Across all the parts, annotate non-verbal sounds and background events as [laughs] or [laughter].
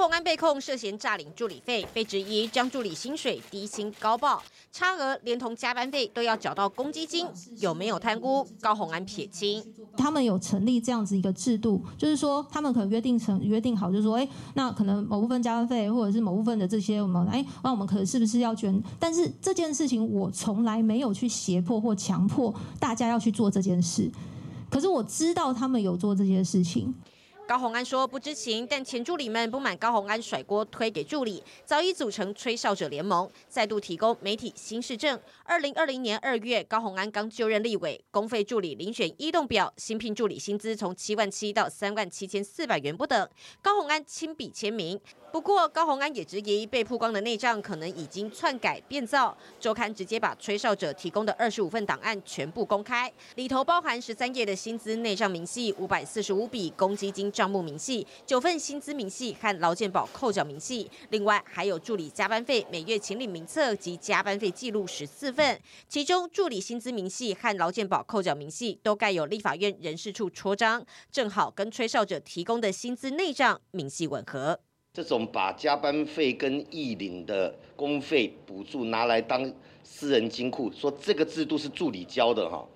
虹安被控涉嫌诈领助理费，被质疑将助理薪水低薪高报，差额连同加班费都要缴到公积金，有没有贪污？高虹安撇清，他们有成立这样子一个制度，就是说他们可能约定成约定好，就是说，哎，那可能某部分加班费或者是某部分的这些我们，哎，那我们可能是不是要捐？但是这件事情我从来没有去胁迫或强迫大家要去做这件事，可是我知道他们有做这件事情。高洪安说不知情，但前助理们不满高洪安甩锅推给助理，早已组成吹哨者联盟，再度提供媒体新市政。二零二零年二月，高洪安刚就任立委，公费助理遴选一动表，新聘助理薪资从七万七到三万七千四百元不等，高洪安亲笔签名。不过，高洪安也质疑被曝光的内账可能已经篡改变造。周刊直接把吹哨者提供的二十五份档案全部公开，里头包含十三页的薪资内账明细、五百四十五笔公积金账目明细、九份薪资明细和劳健保扣缴明细，另外还有助理加班费每月请领名册及加班费记录十四份。其中，助理薪资明细和劳健保扣缴明细都盖有立法院人事处戳章，正好跟吹哨者提供的薪资内账明细吻合。这种把加班费跟义领的公费补助拿来当私人金库，说这个制度是助理交的哈，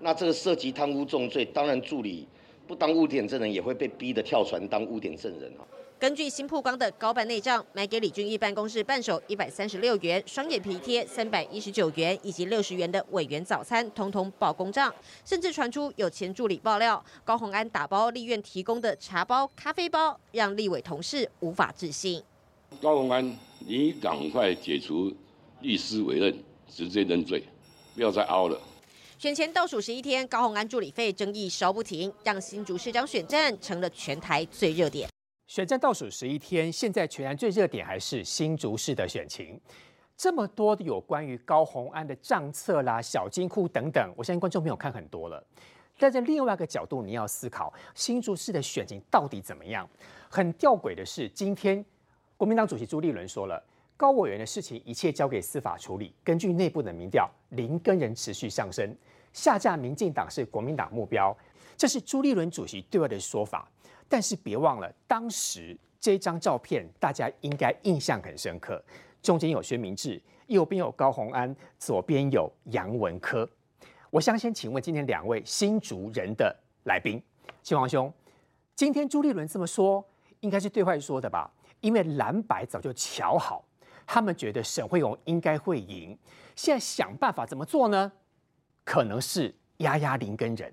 那这个涉及贪污重罪，当然助理不当污点证人也会被逼的跳船当污点证人哈。根据新曝光的高办内账，买给李俊义办公室办手一百三十六元，双眼皮贴三百一十九元，以及六十元的委员早餐，通通报公账。甚至传出有前助理爆料，高鸿安打包立院提供的茶包、咖啡包，让立委同事无法置信。高鸿安，你赶快解除律师委任，直接认罪，不要再凹了。选前倒数十一天，高鸿安助理费争议烧不停，让新竹市长选战成了全台最热点。选战倒数十一天，现在全然最热点还是新竹市的选情。这么多有关于高鸿安的账册啦、小金库等等，我相信观众朋友看很多了。但在另外一个角度，你要思考新竹市的选情到底怎么样？很吊诡的是，今天国民党主席朱立伦说了，高委员的事情一切交给司法处理。根据内部的民调，林根人持续上升，下架民进党是国民党目标，这是朱立伦主席对外的说法。但是别忘了，当时这张照片大家应该印象很深刻。中间有薛明志，右边有高洪安，左边有杨文科。我想先请问今天两位新竹人的来宾，新王兄，今天朱立伦这么说，应该是对外说的吧？因为蓝白早就瞧好，他们觉得沈惠荣应该会赢，现在想办法怎么做呢？可能是压压林根人，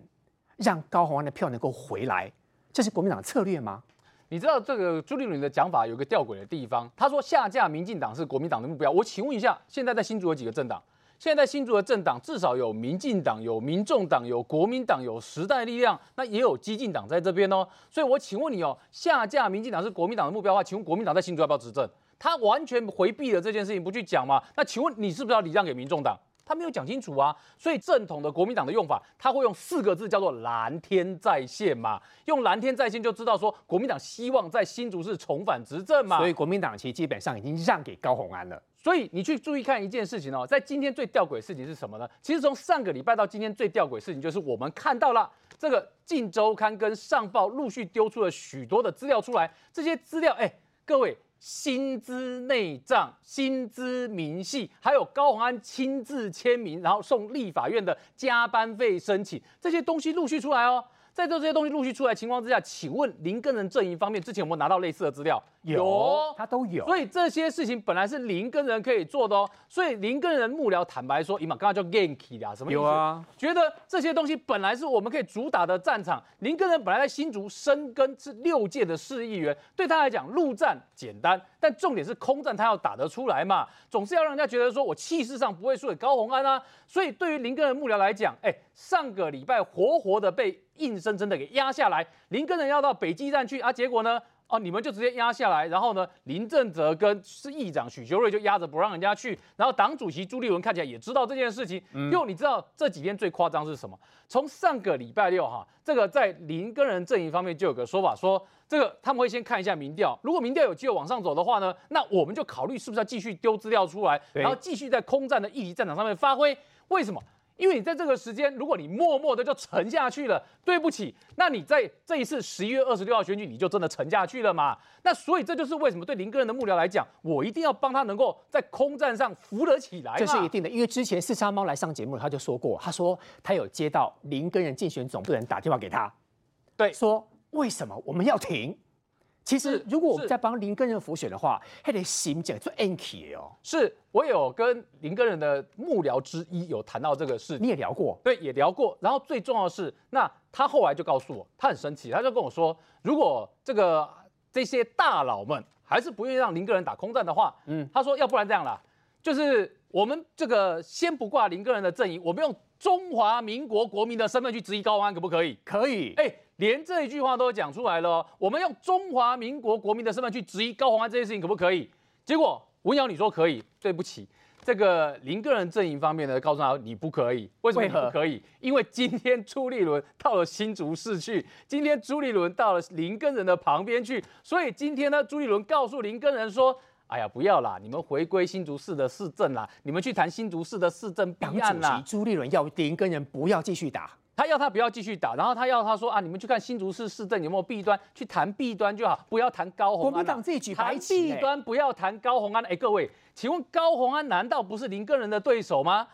让高鸿安的票能够回来。这是国民党的策略吗？你知道这个朱立伦的讲法有个吊诡的地方，他说下架民进党是国民党的目标。我请问一下，现在在新竹有几个政党？现在在新竹的政党至少有民进党、有民众党、有国民党、有时代力量，那也有激进党在这边哦。所以我请问你哦，下架民进党是国民党的目标的话，请问国民党在新竹要不要执政？他完全回避了这件事情，不去讲嘛？那请问你是不是要礼让给民众党？他没有讲清楚啊，所以正统的国民党的用法，他会用四个字叫做“蓝天在线”嘛，用“蓝天在线”就知道说国民党希望在新竹市重返执政嘛。所以国民党其实基本上已经让给高鸿安了。所以你去注意看一件事情哦，在今天最吊诡的事情是什么呢？其实从上个礼拜到今天最吊诡的事情就是我们看到了这个《镜周刊》跟《上报》陆续丢出了许多的资料出来，这些资料，哎，各位。薪资内账、薪资明细，还有高鸿安亲自签名，然后送立法院的加班费申请，这些东西陆续出来哦。在这这些东西陆续出来情况之下，请问林根人阵营方面之前有没有拿到类似的资料？有，他都有。所以这些事情本来是林根人可以做的哦。所以林根人幕僚坦白说，伊玛刚刚叫 Ganky 啊，什么意思？有啊，觉得这些东西本来是我们可以主打的战场。林根人本来在新竹深耕是六届的市议员，对他来讲陆战简单，但重点是空战他要打得出来嘛，总是要让人家觉得说我气势上不会输给高鸿安啊。所以对于林根人幕僚来讲，哎，上个礼拜活活的被。硬生生的给压下来，林根人要到北基站去啊，结果呢，哦，你们就直接压下来，然后呢，林正泽跟是议长许修睿就压着不让人家去，然后党主席朱立伦看起来也知道这件事情，又你知道这几天最夸张是什么？从上个礼拜六哈，这个在林跟人阵营方面就有个说法，说这个他们会先看一下民调，如果民调有机会往上走的话呢，那我们就考虑是不是要继续丢资料出来，然后继续在空战的议题战场上面发挥。为什么？因为你在这个时间，如果你默默的就沉下去了，对不起，那你在这一次十一月二十六号选举，你就真的沉下去了嘛？那所以这就是为什么对林根人的幕僚来讲，我一定要帮他能够在空战上扶得起来嘛。这是一定的，因为之前四杀猫来上节目，他就说过，他说他有接到林根人竞选总部的人打电话给他，对说为什么我们要停？其实如果我们在帮林根人辅选的话，还得心讲做 anky 哦。是我有跟林根人的幕僚之一有谈到这个事你。也聊过，对，也聊过。然后最重要的是，那他后来就告诉我，他很生气，他就跟我说，如果这个这些大佬们还是不愿意让林根人打空战的话，嗯，他说要不然这样啦，就是我们这个先不挂林根人的阵营，我们用中华民国国民的身份去质疑高虹安，可不可以？可以。哎，连这一句话都讲出来了哦，我们用中华民国国民的身份去质疑高虹安这件事情可不可以？结果文瑶你说可以，对不起，这个林个人阵营方面呢，告诉他你不可以，为什么你不可以？因为今天朱立伦到了新竹市去，今天朱立伦到了林根人的旁边去，所以今天呢，朱立伦告诉林根人说。哎呀，不要啦！你们回归新竹市的市政啦，你们去谈新竹市的市政党弊案啦主席。朱立伦要林根人不要继续打，他要他不要继续打，然后他要他说啊，你们去看新竹市市政有没有弊端，去谈弊端就好，不要谈高红安啊、国民党自己举白谈旗欸弊端，不要谈高红安。哎，各位，请问高红安难道不是林根人的对手吗？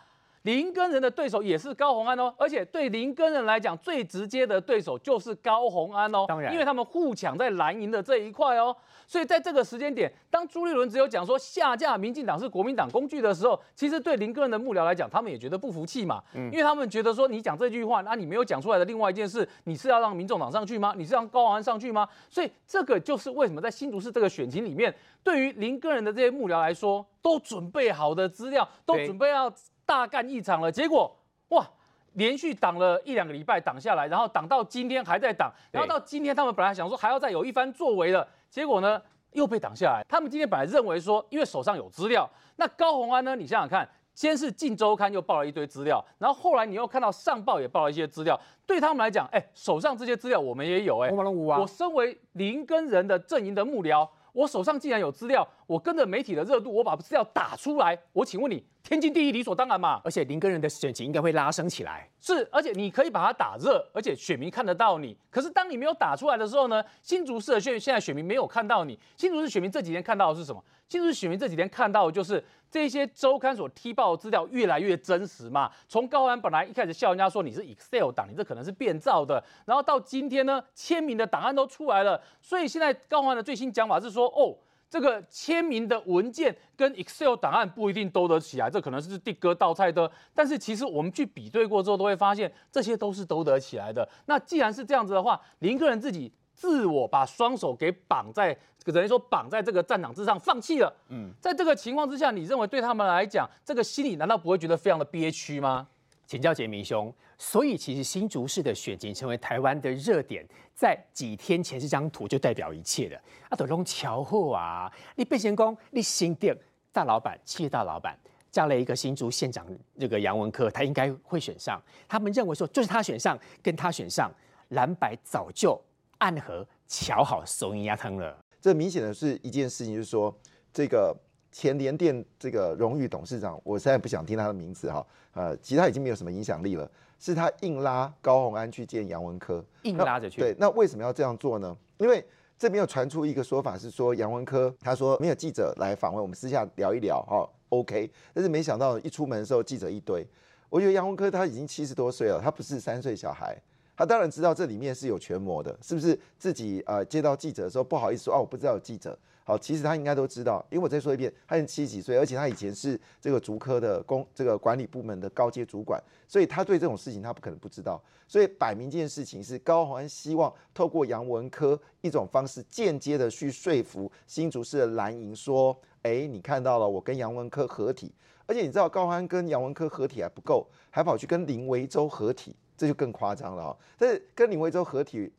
林根人的对手也是高虹安哦，而且对林根人来讲，最直接的对手就是高虹安哦。当然因为他们互抢在蓝营的这一块哦。所以在这个时间点，当朱立伦只有讲说下架民进党是国民党工具的时候，其实对林根人的幕僚来讲，他们也觉得不服气嘛，嗯因为他们觉得说你讲这句话，那你没有讲出来的另外一件事，你是要让民众党上去吗？你是让高虹安上去吗？所以这个就是为什么在新竹市这个选情里面，对于林根人的这些幕僚来说，都准备好的资料，都对准备要大干一场了，结果哇！连续挡了一两个礼拜，挡下来，然后挡到今天还在挡，然后到今天他们本来想说还要再有一番作为的，结果呢又被挡下来。他们今天本来认为说，因为手上有资料，那高虹安呢，你想想看，先是《镜周刊》又报了一堆资料，然后后来你又看到上报也报了一些资料，对他们来讲，哎，手上这些资料我们也有，哎我，身为林根人的阵营的幕僚，我手上既然有资料，我跟着媒体的热度，我把资料打出来，我请问你，天经地义，理所当然嘛？而且林根人的选情应该会拉升起来。是，而且你可以把它打热，而且选民看得到你。可是当你没有打出来的时候呢，新竹市的选现在选民没有看到你。新竹市选民这几天看到的是什么？新竹市选民这几天看到的就是这些周刊所踢爆的资料越来越真实嘛。从高安本来一开始笑人家说你是 Excel 档，你这可能是变造的，然后到今天呢，签名的档案都出来了。所以现在高安的最新讲法是说，哦。这个签名的文件跟 Excel 档案不一定兜得起来，这可能是地哥倒菜的。但是其实我们去比对过之后，都会发现这些都是兜得起来的。那既然是这样子的话，林个人自己自我把双手给绑在，等于说绑在这个战场之上，放弃了。嗯，在这个情况之下，你认为对他们来讲，这个心里难道不会觉得非常的憋屈吗？请教杰明兄，所以其实新竹市的选情成为台湾的热点，在几天前这张图就代表一切的。啊，都弄巧货啊！你变成功，你新店大老板、企业大老板加了一个新竹县长这个杨文科，他应该会选上。他们认为说，就是他选上，跟他选上，蓝白早就暗合瞧好手银压汤了。这明显的是一件事情，就是说这个前联电这个荣誉董事长，我现在不想听他的名字哈，呃，其实他已经没有什么影响力了，是他硬拉高鸿安去见杨文科，硬拉着去对，那为什么要这样做呢？因为这边有传出一个说法是说杨文科他说没有记者来访问，我们私下聊一聊哈、OK，但是没想到一出门的时候记者一堆，我觉得杨文科他已经七十多岁了，他不是三岁小孩。他当然知道这里面是有权谋的，是不是？自己呃接到记者的时候不好意思说哦，我不知道有记者。好，其实他应该都知道，因为我再说一遍，他已经七十几岁，而且他以前是这个竹科的公这个管理部门的高阶主管，所以他对这种事情他不可能不知道。所以摆明这件事情是高虹安希望透过杨文科一种方式间接的去说服新竹市的蓝营说，哎，你看到了我跟杨文科合体，而且你知道高虹安跟杨文科合体还不够，还跑去跟林维洲合体，这就更夸张了啊、但是跟林维洲合体。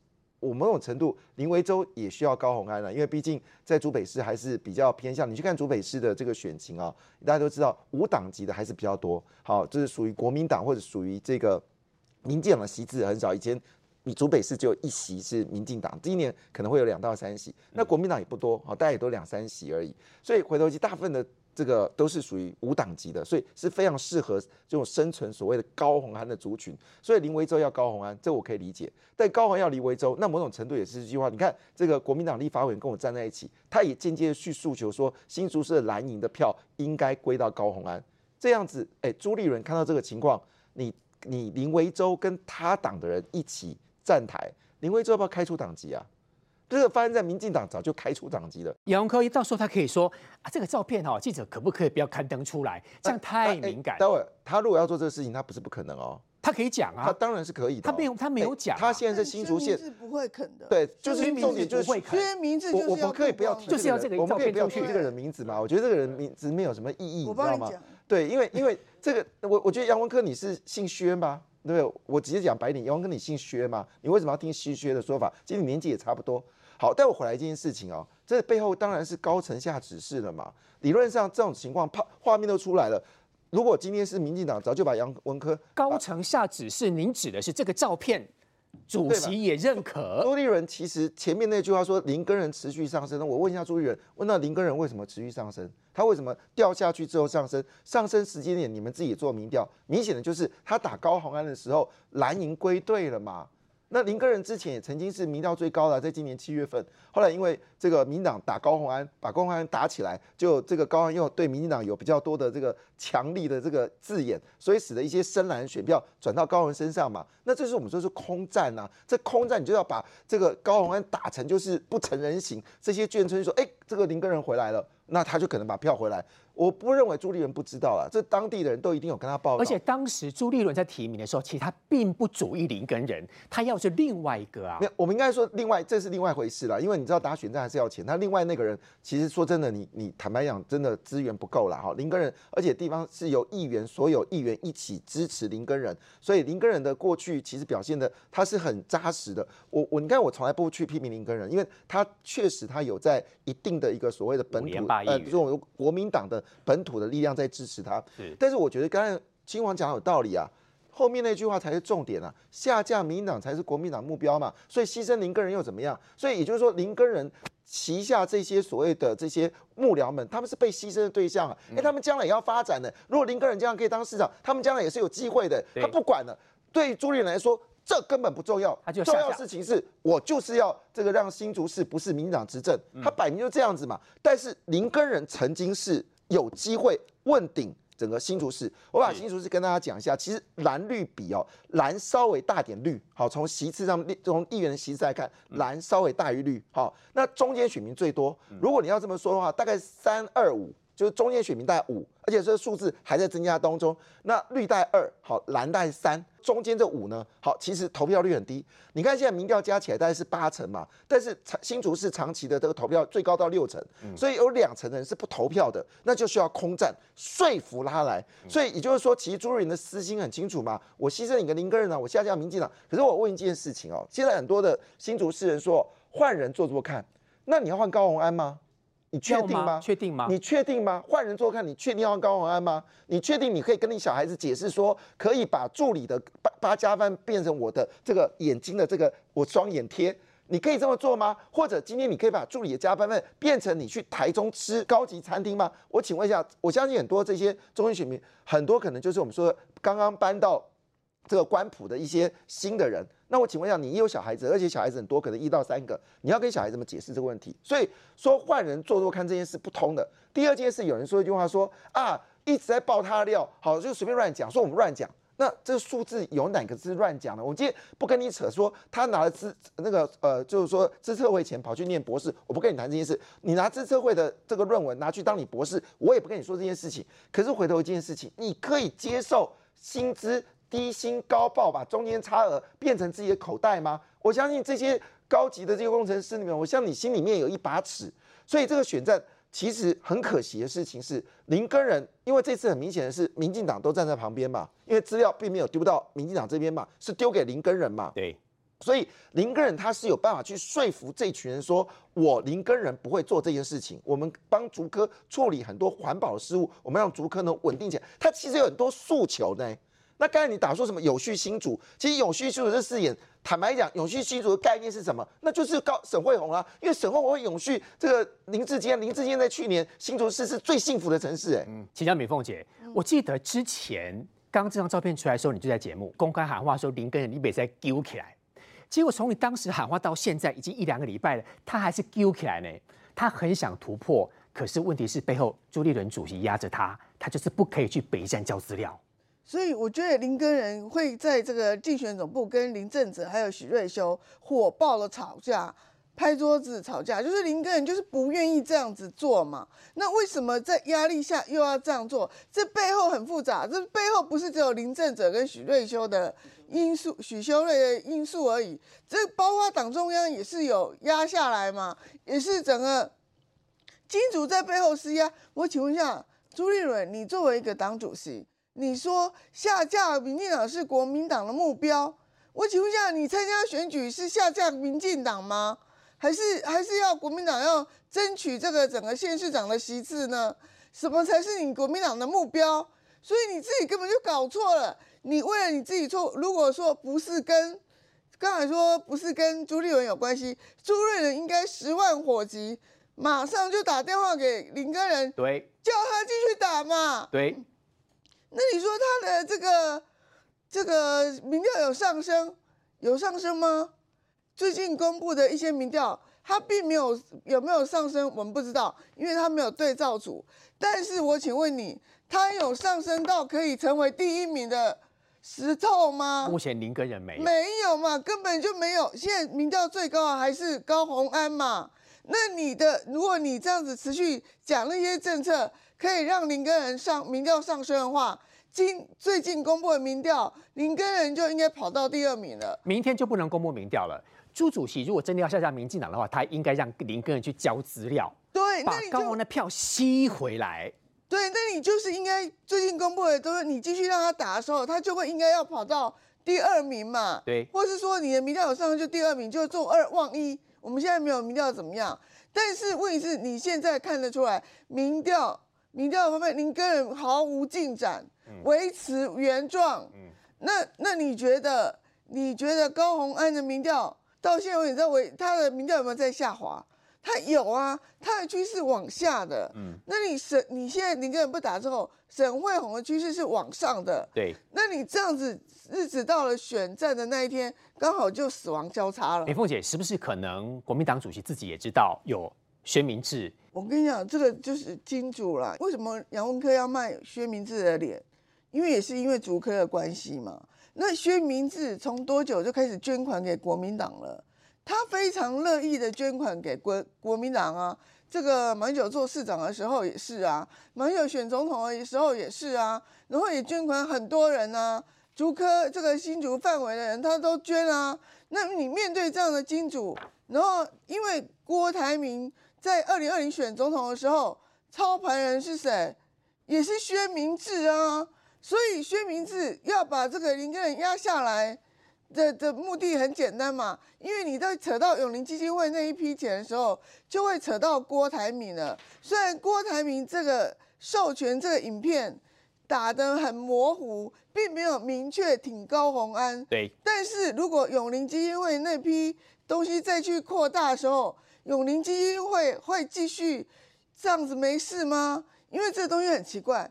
我某种程度，林维洲也需要高虹安了，因为毕竟在竹北市还是比较偏向。你去看竹北市的这个选情啊，大家都知道无党籍的还是比较多。好，这是属于国民党或者属于这个民进党的席次很少。以前你竹北市只有一席是民进党，今年可能会有两到三席。那国民党也不多，好，大家也都两三席而已。所以回头去，大部分的这个都是属于无党籍的，所以是非常适合这种生存所谓的高红安的族群。所以林维洲要高红安，这我可以理解。但高红要林维洲，那某种程度也是一句话。你看这个国民党立法委员跟我站在一起，他也间接去诉求说，新竹市的蓝营的票应该归到高红安。这样子，哎，朱立伦看到这个情况，你你林维洲跟他党的人一起站台，林维洲要不要开除党籍啊？这个发生在民进党早就开除党籍了。杨文科一到时候他可以说啊，这个照片哦，记者可不可以不要刊登出来？这样太敏感。待会他如果要做这个事情，他不是不可能哦，他可以讲啊，他当然是可以的。他没有，他没有讲。他现在是新竹县是不会肯的。对，就是重点就是会因为名字我我们可以不要提，就是要这个我们可以不要提这个人名字嘛？我觉得这个人名字没有什么意义，你知道吗？对，因为因为这个，我我觉得杨文科你是姓薛吗？对不对？我直接讲白点，杨文科你姓薛吗？你为什么要听姓薛的说法？其实你年纪也差不多。好，带我回来一件事情哦，这背后当然是高层下指示了嘛。理论上这种情况，怕画面都出来了。如果今天是民进党，早就把杨文科高层下指示，您指的是这个照片，主席也认可。朱立伦其实前面那句话说林根人持续上升，我问一下朱立伦，问到林根人为什么持续上升？他为什么掉下去之后上升？上升时间点你们自己做民调，明显的就是他打高鸿安的时候，蓝营归队了嘛。那林根人之前也曾经是民调最高的，在今年七月份，后来因为这个民党打高鸿安，把高鸿安打起来，就这个高鸿安又对民进党有比较多的这个强力的这个字眼，所以使得一些深蓝选票转到高鸿身上嘛。那这是我们说是空战呐，这空战你就要把这个高鸿安打成就是不成人形，这些眷村说，哎，这个林根人回来了，那他就可能把票回来。我不认为朱立伦不知道了，这当地的人都一定有跟他报告。而且当时朱立伦在提名的时候，其实他并不主意林根人，他要是另外一个啊。没有，我们应该说另外这是另外一回事了，因为你知道打选战还是要钱。他另外那个人其实说真的，你你坦白讲，真的资源不够了哈。林根人，而且地方是由议员所有议员一起支持林根人，所以林根人的过去其实表现的他是很扎实的。我我你看我从来不去批评林根人，因为他确实他有在一定的一个所谓的本土呃这种国民党的本土的力量。在支持他，但是我觉得刚才亲王讲有道理啊，后面那句话才是重点啊，下架民进党才是国民党目标嘛，所以牺牲林根人又怎么样？所以也就是说，林根人旗下这些所谓的这些幕僚们，他们是被牺牲的对象啊，哎，他们将来也要发展的，如果林根人这样可以当市长，他们将来也是有机会的，他不管了。对朱立伦来说，这根本不重要，重要事情是我就是要这个让新竹市不是民进党执政，他摆明就这样子嘛。但是林根人曾经是。有机会问鼎整个新竹市，我把新竹市跟大家讲一下。其实蓝绿比哦，蓝稍微大点绿，好，从席次上从议员的席次来看，蓝稍微大于绿，好，那中间选民最多。如果你要这么说的话，大概三二五。就是中间选民带五，而且这个数字还在增加当中。那绿带二，好，蓝带三，中间这五呢，好，其实投票率很低。你看现在民调加起来大概是八成嘛，但是新竹市长期的这个投票最高到六成，所以有两成人是不投票的，那就需要空战说服他来。所以也就是说，其实朱人的私心很清楚嘛，我牺牲你个林根人呢，我下架民进党。可是我问一件事情哦，现在很多的新竹市人说换人做做看，那你要换高鸿安吗？你确定吗？确定吗？你确定吗？换人做看，你确定要高宏安吗？你确定你可以跟你小孩子解释说，可以把助理的八八加班变成我的这个眼睛的这个我双眼贴？你可以这么做吗？或者今天你可以把助理的加班费变成你去台中吃高级餐厅吗？我请问一下，我相信很多这些中医选民，很多可能就是我们说刚刚搬到这个官普的一些新的人。那我请问一下，你也有小孩子，而且小孩子很多，可能一到三个，你要跟小孩子们解释这个问题。所以说换人做做看这件事不通的。第二件事，有人说一句话说啊，一直在爆他的料，好就随便乱讲，说我们乱讲。那这个数字有哪个是乱讲的？我今天不跟你扯，说他拿了资那个呃，就是说资策会钱跑去念博士，我不跟你谈这件事。你拿资策会的这个论文拿去当你博士，我也不跟你说这件事情。可是回头一件事情，你可以接受薪资。低薪高报，把中间差额变成自己的口袋吗？我相信这些高级的这个工程师里面，我相信你心里面有一把尺。所以这个选战其实很可惜的事情是，林根人，因为这次很明显的是民进党都站在旁边嘛，因为资料并没有丢到民进党这边嘛，是丢给林根人嘛。对，所以林根人他是有办法去说服这群人，说我林根人不会做这件事情，我们帮竹科处理很多环保的事务，我们让竹科能稳定起来。他其实有很多诉求呢。那刚才你打说什么有序新竹，其实有序新竹这四眼，坦白讲，有序新竹的概念是什么？那就是高沈惠宏啊，因为沈惠宏会永续这个林志坚，林志坚在去年新竹市是最幸福的城市，哎，请教美凤姐，我记得之前刚这张照片出来的时候，你就在节目公开喊话说林根人你别再揪起来，结果从你当时喊话到现在已经一两个礼拜了，他还是揪起来呢，他很想突破。可是问题是背后朱立伦主席压着他，他就是不可以去北站交资料。所以我觉得林根人会在这个竞选总部跟林正哲还有许瑞修火爆的吵架，拍桌子吵架，就是林根人就是不愿意这样子做嘛。那为什么在压力下又要这样做？这背后很复杂，这背后不是只有林正哲跟许瑞修的因素、许修瑞的因素而已，这包括党中央也是有压下来嘛，也是整个。金主在背后施压，我请问一下朱立伦，你作为一个党主席，你说下架民进党是国民党的目标，我请问一下，你参加选举是下架民进党吗？还是还是要国民党要争取这个整个县市长的席次呢？什么才是你国民党的目标？所以你自己根本就搞错了，你为了你自己错，如果说不是跟刚才说不是跟朱立伦有关系，朱立伦应该十万火急。马上就打电话给林根人，对，叫他继续打嘛。对，那你说他的这个这个民调有上升，有上升吗？最近公布的一些民调，他并没有有没有上升，我们不知道，因为他没有对照组。但是我请问你，他有上升到可以成为第一名的石头吗？目前林根人没有没有嘛，根本就没有。现在民调最高还是高鸿安嘛。那你的，如果你这样子持续讲那些政策，可以让林根人上民调上升的话，今最近公布的民调，林根人就应该跑到第二名了。明天就不能公布民调了。朱主席如果真的要下架民进党的话，他应该让林根人去交资料，对，把高雄的票吸回来。对，那你就是应该最近公布的都是你继续让他打的时候，他就会应该要跑到第二名嘛。对，或是说你的民调有上升就第二名，就做二望一。我们现在没有民调怎么样？但是问题是，你现在看得出来，民调民调方面，您根本毫无进展，维持原状。那那你觉得？你觉得高鸿安的民调到现在为止，为他的民调有没有在下滑？他有啊，他的趋势往下的。嗯，那你沈你现在林根人不打之后，沈惠红的趋势是往上的。对，那你这样子，日子到了选战的那一天。刚好就死亡交叉了。美凤姐，是不是可能国民党主席自己也知道有薛明志？我跟你讲，这个就是金主了。为什么杨文科要卖薛明志的脸？因为也是因为主科的关系嘛。那薛明志从多久就开始捐款给国民党了？他非常乐意的捐款给国国民党啊。这个马英九做市长的时候也是啊，马英九选总统的时候也是啊，然后也捐款很多人啊。竹科这个新竹范围的人，他都捐啊。那你面对这样的金主，然后因为郭台铭在二零二零选总统的时候，操盘人是谁？也是薛明志啊。所以薛明志要把这个林根人压下来的的目的很简单嘛，因为你在扯到永林基金会那一批钱的时候，就会扯到郭台铭了。虽然郭台铭这个授权这个影片。打得很模糊，并没有明确挺高红安。对，但是如果永林基金会那批东西再去扩大的时候，永林基金会会继续这样子没事吗？因为这个东西很奇怪，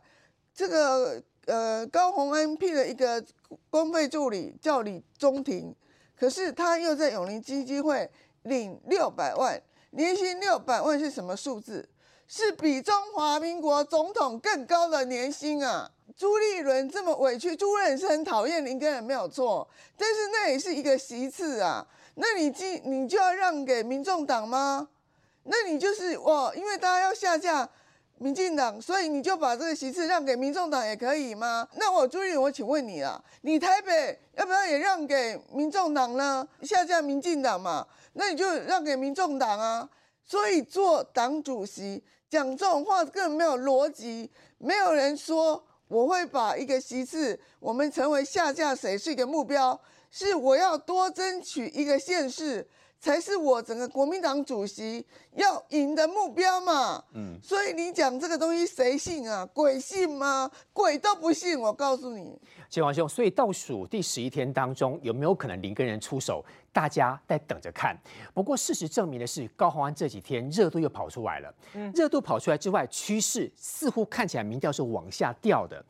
这个呃高红安聘了一个公费助理叫李中庭，可是他又在永林基金会领六百万，年薪六百万是什么数字？是比中华民国总统更高的年薪啊！朱立伦这么委屈，朱立伦是很讨厌林根人没有错，但是那也是一个席次啊。那你今你就要让给民众党吗？那你就是哇，因为大家要下架民进党，所以你就把这个席次让给民众党也可以吗？那我朱立，我请问你啊，你台北要不要也让给民众党呢？下架民进党嘛，那你就让给民众党啊。所以做党主席。讲这种话根本没有逻辑，没有人说我会把一个席次，我们成为下架谁是一个目标，是我要多争取一个县市，才是我整个国民党主席要赢的目标嘛。嗯，所以你讲这个东西谁信啊？鬼信吗？鬼都不信，我告诉你。谢王兄，所以倒数第十一天当中，有没有可能林根人出手？大家在等着看。不过事实证明的是，高虹安这几天热度又跑出来了。嗯热度跑出来之外，趋势似乎看起来民调是往下掉的，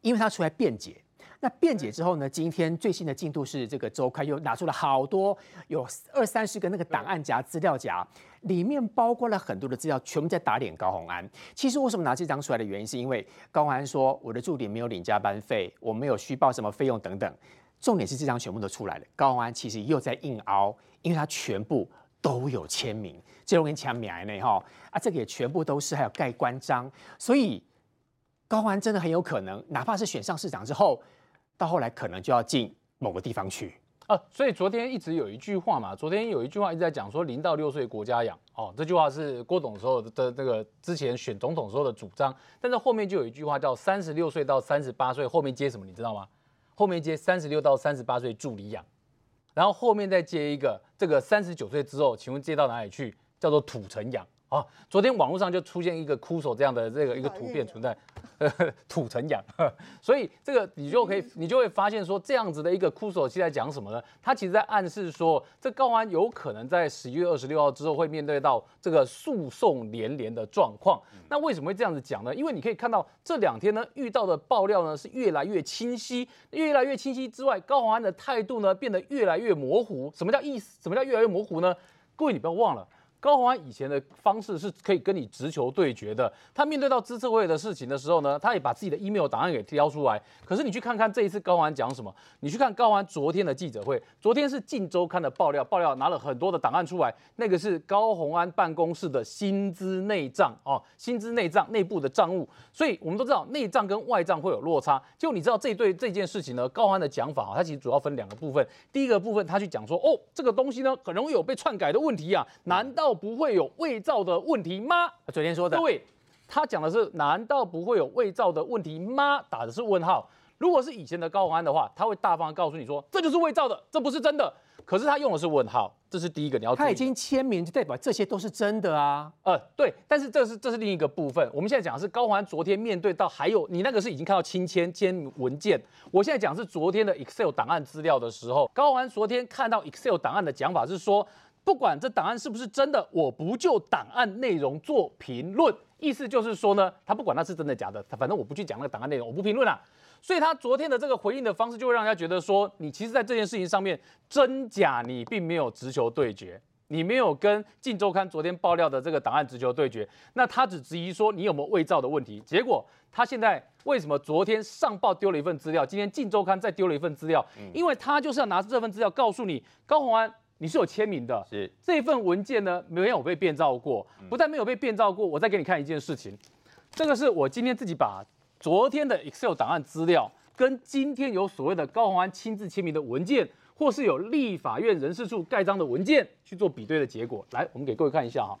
因为他出来辩解。那辩解之后呢？今天最新的进度是，这个周刊又拿出了好多，有二三十个那个档案夹、资料夹，里面包括了很多的资料，全部在打脸高红安。其实为什么拿这张出来的原因，是因为高红安说我的助理没有领加班费，我没有虚报什么费用等等。重点是这张全部都出来了，高红安其实又在硬凹，因为他全部都有签名，这我跟你讲名呢哈啊，这个也全部都是还有盖官章，所以高红安真的很有可能，哪怕是选上市长之后。到后来可能就要进某个地方去啊，所以昨天一直有一句话嘛，昨天有一句话一直在讲说零到六岁国家养哦，这句话是郭董时候的那个之前选总统时候的主张，但是后面就有一句话叫三十六岁到三十八岁，后面接什么你知道吗？后面接三十六到三十八岁助理养，然后后面再接一个这个三十九岁之后，请问接到哪里去？叫做土城养。啊，昨天网络上就出现一个枯手这样的这个一个图片存在，呃 [laughs] 土城养，[laughs] 所以这个你就可以你就会发现说这样子的一个枯手期在讲什么呢？他其实在暗示说，这高安有可能在十一月二十六号之后会面对到这个诉讼连连的状况。那为什么会这样子讲呢？因为你可以看到这两天呢遇到的爆料呢是越来越清晰，越来越清晰之外，高安的态度呢变得越来越模糊。什么叫意思？什么叫越来越模糊呢？各位你不要忘了。高鸿安以前的方式是可以跟你直球对决的。他面对到资策会的事情的时候呢，他也把自己的 email 档案给挑出来。可是你去看看这一次高鸿安讲什么？你去看高鸿安昨天的记者会，昨天是《镜周刊》的爆料，爆料拿了很多的档案出来，那个是高鸿安办公室的薪资内账哦，薪资内账内部的账务。所以我们都知道内账跟外账会有落差。就你知道这对这件事情呢，高鸿安的讲法啊，他其实主要分两个部分。第一个部分他去讲说，哦，这个东西呢很容易有被篡改的问题啊，难道？不会有伪造的问题吗？昨天说的，对，他讲的是难道不会有伪造的问题吗？打的是问号。如果是以前的高宏安的话，他会大方告诉你说这就是伪造的，这不是真的。可是他用的是问号，这是第一个你要。他已经签名，就代表这些都是真的啊。呃，对，但是这是这是另一个部分。我们现在讲的是高宏安昨天面对到还有你那个是已经看到亲签签文件，我现在讲是昨天的 Excel 档案资料的时候，高宏安昨天看到 Excel 档案的讲法是说。不管这档案是不是真的，我不就档案内容做评论。意思就是说呢，他不管那是真的假的，他反正我不去讲那个档案内容，我不评论啊。所以他昨天的这个回应的方式，就会让人家觉得说，你其实在这件事情上面真假你并没有直球对决，你没有跟《晋周刊》昨天爆料的这个档案直球对决。那他只质疑说你有没有伪造的问题。结果他现在为什么昨天上报丢了一份资料，今天《晋周刊》再丢了一份资料？因为他就是要拿这份资料告诉你，高鸿安。你是有签名的，是。这份文件呢没有被变造过，不但没有被变造过，我再给你看一件事情，这个是我今天自己把昨天的 Excel 档案资料跟今天有所谓的高鸿安亲自签名的文件，或是有立法院人事处盖章的文件去做比对的结果。来，我们给各位看一下哈，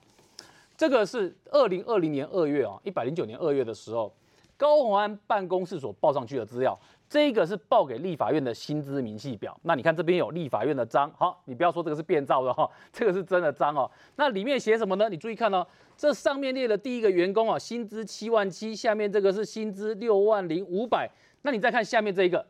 这个是二零二零年二月啊，一百零九年二月的时候，高鸿安办公室所报上去的资料。这个是报给立法院的薪资明细表，那你看这边有立法院的章，好，你不要说这个是变造的哈，[laughs] 这个是真的章哦。那里面写什么呢？你注意看哦，这上面列的第一个员工啊，薪资七万七，下面这个是薪资六万零五百。那你再看下面这一个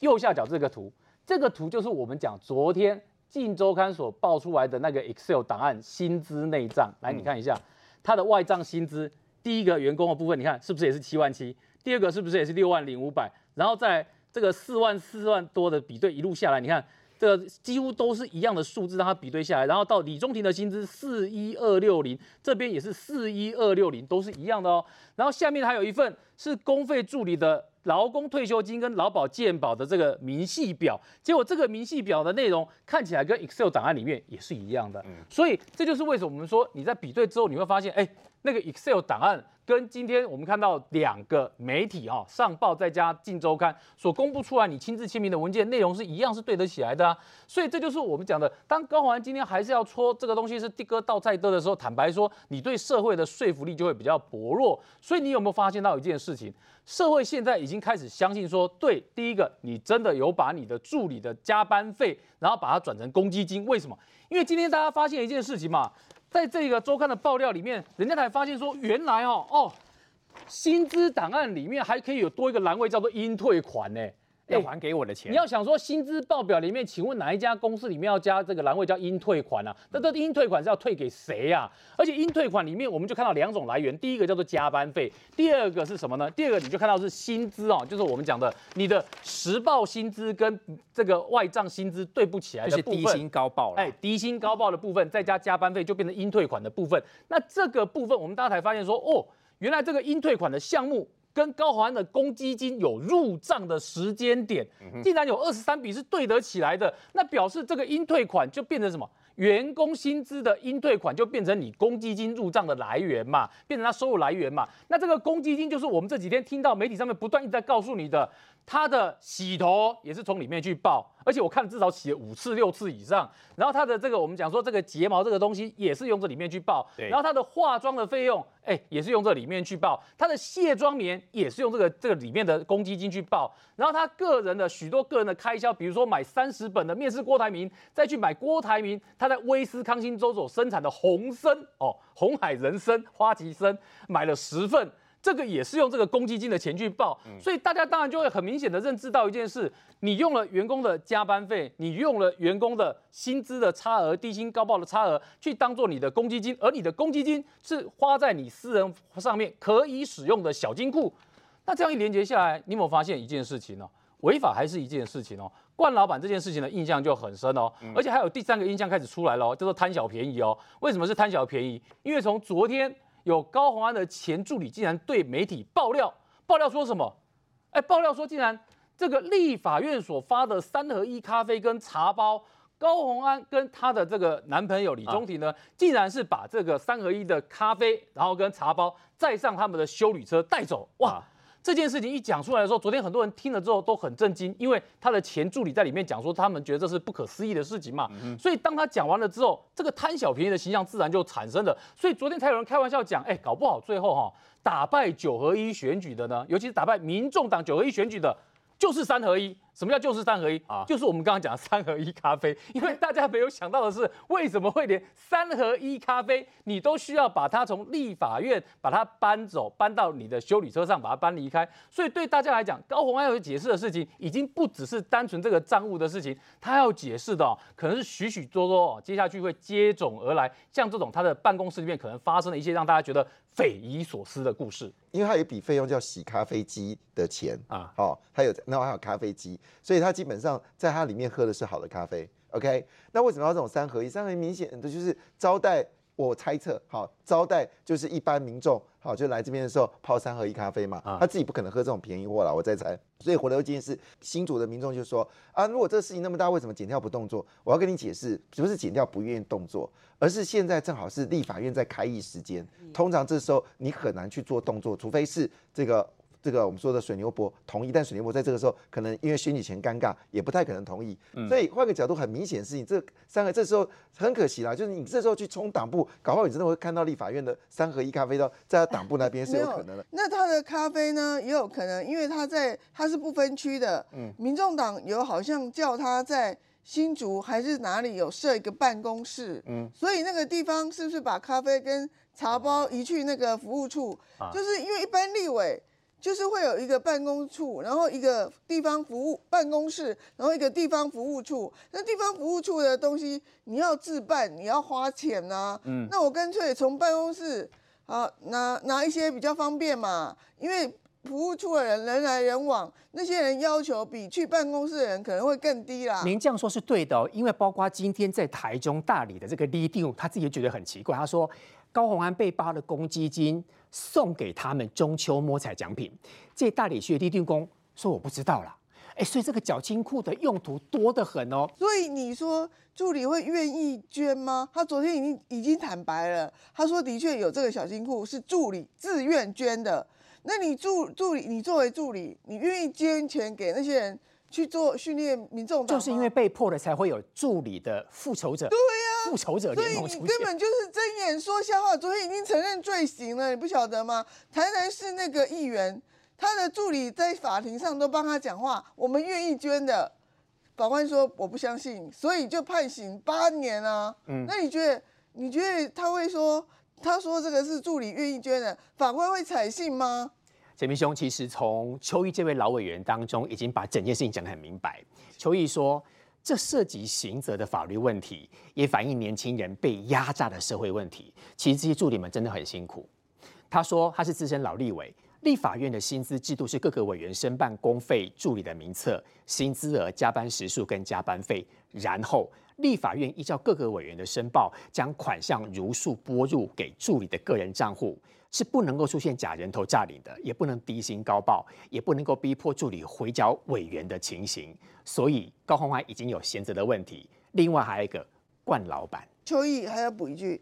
右下角这个图，这个图就是我们讲昨天《镜周刊》所报出来的那个 Excel 档案薪资内账。来，你看一下它的外账薪资，第一个员工的部分，你看是不是也是七万七？第二个是不是也是六万零五百？然后在这个四万四万多的比对一路下来，你看这个几乎都是一样的数字，让它比对下来，然后到李中庭的薪资四一二六零，这边也是四一二六零，都是一样的哦。然后下面还有一份是公费助理的劳工退休金跟劳保健保的这个明细表，结果这个明细表的内容看起来跟 Excel 档案里面也是一样的，所以这就是为什么我们说你在比对之后你会发现，哎。那个 Excel 档案跟今天我们看到两个媒体哈上报再加《镜周刊》所公布出来你亲自签名的文件内容是一样，是对得起来的啊。所以这就是我们讲的，当高虹安今天还是要戳这个东西是地哥倒菜的的时候，坦白说，你对社会的说服力就会比较薄弱。所以你有没有发现到一件事情？社会现在已经开始相信说，对，第一个，你真的有把你的助理的加班费，然后把它转成公积金，为什么？因为今天大家发现一件事情嘛。在这个周刊的爆料里面，人家才发现说，原来哦哦，薪资档案里面还可以有多一个栏位叫做应退款呢。要还给我的钱，你要想说薪资报表里面，请问哪一家公司里面要加这个栏位叫应退款啊？那这应退款是要退给谁呀？而且应退款里面我们就看到两种来源，第一个叫做加班费，第二个是什么呢？第二个你就看到是薪资哦，就是我们讲的你的实报薪资跟这个外账薪资对不起来的部分，低薪高报了。哎，低薪高报的部分再加加班费就变成应退款的部分。那这个部分我们大家才发现说，哦，原来这个应退款的项目。跟高华安的公积金有入账的时间点，竟然有二十三笔是对得起来的，那表示这个应退款就变成什么？员工薪资的应退款就变成你公积金入账的来源嘛，变成他收入来源嘛。那这个公积金就是我们这几天听到媒体上面不断一直在告诉你的。他的洗头也是从里面去报，而且我看至少洗了五次六次以上。然后他的这个我们讲说这个睫毛这个东西也是用这里面去报，然后他的化妆的费用，哎，也是用这里面去报。他的卸妆棉也是用这个这个里面的公积金去报。然后他个人的许多个人的开销，比如说买三十本的面试郭台铭，再去买郭台铭他在威斯康星州所生产的红参哦，红海人参花旗参买了十份。这个也是用这个公积金的钱去报，所以大家当然就会很明显的认知到一件事：你用了员工的加班费，你用了员工的薪资的差额、低薪高报的差额，去当做你的公积金，而你的公积金是花在你私人上面可以使用的小金库。那这样一连接下来，你有没有发现一件事情呢？违法还是一件事情哦。冠老板这件事情的印象就很深哦，而且还有第三个印象开始出来了，叫做贪小便宜哦。为什么是贪小便宜？因为从昨天。有高鸿安的前助理竟然对媒体爆料，爆料说什么？哎，爆料说竟然这个立法院所发的三合一咖啡跟茶包，高鸿安跟她的这个男朋友李中庭呢，竟然是把这个三合一的咖啡，然后跟茶包载上他们的修旅车带走，哇！这件事情一讲出来的时候，昨天很多人听了之后都很震惊，因为他的前助理在里面讲说，他们觉得这是不可思议的事情嘛。所以当他讲完了之后，这个贪小便宜的形象自然就产生了。所以昨天才有人开玩笑讲，哎，搞不好最后哈打败九合一选举的呢，尤其是打败民众党九合一选举的。就是三合一，什么叫就是三合一啊？就是我们刚刚讲的三合一咖啡，因为大家没有想到的是，为什么会连三合一咖啡你都需要把它从立法院把它搬走，搬到你的修理车上把它搬离开？所以对大家来讲，高鸿安要解释的事情，已经不只是单纯这个账务的事情，他要解释的哦可能是许许多多哦，接下去会接踵而来，像这种他的办公室里面可能发生的一些让大家觉得。匪夷所思的故事，因为他有一笔费用叫洗咖啡机的钱啊，好，还有，然后还有咖啡机，所以他基本上在他里面喝的是好的咖啡，OK，那为什么要这种三合一？三合一明显的就是招待。我猜测，好招待就是一般民众，好就来这边的时候泡三合一咖啡嘛，他自己不可能喝这种便宜货了，我在猜。所以回头一件事，新主的民众就说啊，如果这个事情那么大，为什么剪掉不动作？我要跟你解释，不是剪掉不愿意动作，而是现在正好是立法院在开议时间，通常这时候你很难去做动作，除非是这个。这个我们说的水牛伯同意，但水牛伯在这个时候可能因为选举前尴尬，也不太可能同意。所以换个角度，很明显的事情，这三个这时候很可惜啦，就是你这时候去冲党部，搞不好你真的会看到立法院的三合一咖啡豆在党部那边是有可能的。那他的咖啡呢，也有可能，因为他在他是不分区的。嗯，民众党有好像叫他在新竹还是哪里有设一个办公室。嗯，所以那个地方是不是把咖啡跟茶包移去那个服务处？就是因为一般立委。就是会有一个办公处，然后一个地方服务办公室，然后一个地方服务处。那地方服务处的东西你要自办，你要花钱呐。嗯，那我干脆从办公室啊拿拿一些比较方便嘛，因为服务处的人人来人往，那些人要求比去办公室的人可能会更低啦。您这样说是对的，因为包括今天在台中、大理的这个立定，他自己也觉得很奇怪，他说。高鸿安被扒的公积金送给他们中秋摸彩奖品，这大理学地定工说我不知道啦。哎，所以这个缴金库的用途多得很哦。所以你说助理会愿意捐吗？他昨天已经已经坦白了，他说的确有这个小金库是助理自愿捐的。那你助助理，你作为助理，你愿意捐钱给那些人去做训练民众党？就是因为被迫的，才会有助理的复仇者。对呀，复仇者所以联盟出现。你根本就是睁眼说瞎话。昨天已经承认罪行了，你不晓得吗？台南市那个议员，他的助理在法庭上都帮他讲话，我们愿意捐的。法官说我不相信，所以就判刑八年啊。嗯，那你觉得？你觉得他会说？他说这个是助理愿意捐的，法官会采信吗？陈明兄，其实从邱毅这位老委员当中，已经把整件事情讲得很明白。邱毅说，这涉及刑责的法律问题，也反映年轻人被压榨的社会问题。其实这些助理们真的很辛苦。他说他是资深老立委，立法院的薪资制度是各个委员申办公费助理的名册、薪资额、加班时数跟加班费，然后。立法院依照各个委员的申报，将款项如数拨入给助理的个人账户，是不能够出现假人头诈领的，也不能低薪高报，也不能够逼迫助理回缴委员的情形。所以高鸿安已经有闲责的问题。另外还有一个冠老板，秋意还要补一句，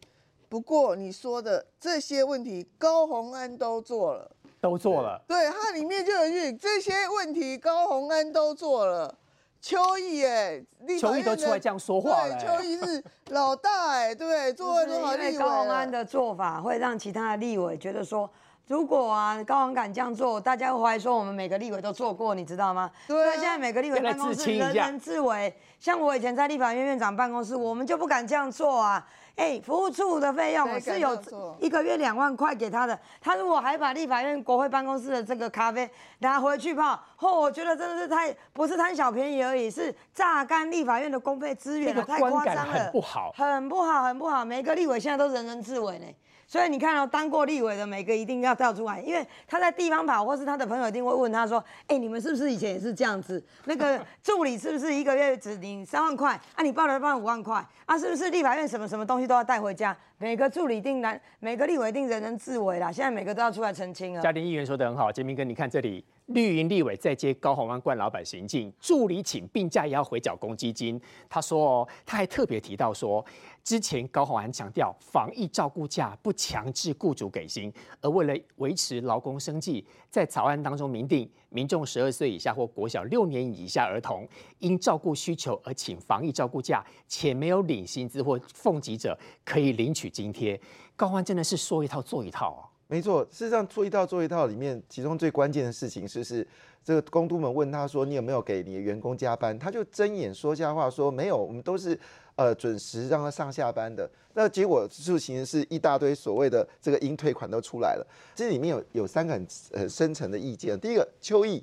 不过你说的这些问题，高鸿安都做了，都做了。对，它里面就有句这些问题，高鸿安都做了。邱毅哎，邱毅都出来这样说话邱毅是老大哎，对，[laughs] 做了多少立委？高鸿安的做法会让其他的立委觉得说，如果啊高鸿敢这样做，大家会怀疑说我们每个立委都做过，你知道吗？对。现在每个立委办公室人人自危，像我以前在立法院院长办公室，我们就不敢这样做啊。哎，服务处的费用我是有一个月两万块给他的，他如果还把立法院国会办公室的这个咖啡拿回去泡，嚯，我觉得真的是太不是贪小便宜而已，是榨干立法院的公费资源了，太夸张了，很不好，很不好，很不好。每个立委现在都人人自危呢。所以你看到当过立委的每个一定要跳出来，因为他在地方跑，或是他的朋友一定会问他说：“哎，你们是不是以前也是这样子？那个助理是不是一个月只领三万块？啊，你报了报五万块？啊，是不是立法院什么什么东西都要带回家？每个助理定然，每个立委定人人自危啦。现在每个都要出来澄清啊。”家庭议员说的很好，杰明哥，你看这里。绿营立委在接高鸿安冠老板行径，助理请病假也要回缴公积金。他说哦，他还特别提到说，之前高鸿安强调防疫照顾假不强制雇主给薪，而为了维持劳工生计，在草案当中明定，民众十二岁以下或国小六年以下儿童，因照顾需求而请防疫照顾假且没有领薪资或奉给者，可以领取津贴。高鸿安真的是说一套做一套啊。没错，事实上做一套做一套里面，其中最关键的事情是是这个公都们问他说你有没有给你的员工加班，他就睁眼说瞎话，说没有，我们都是呃准时让他上下班的。那结果就其实是一大堆所谓的这个应退款都出来了。这里面有有三个很很深层的意见，第一个邱毅。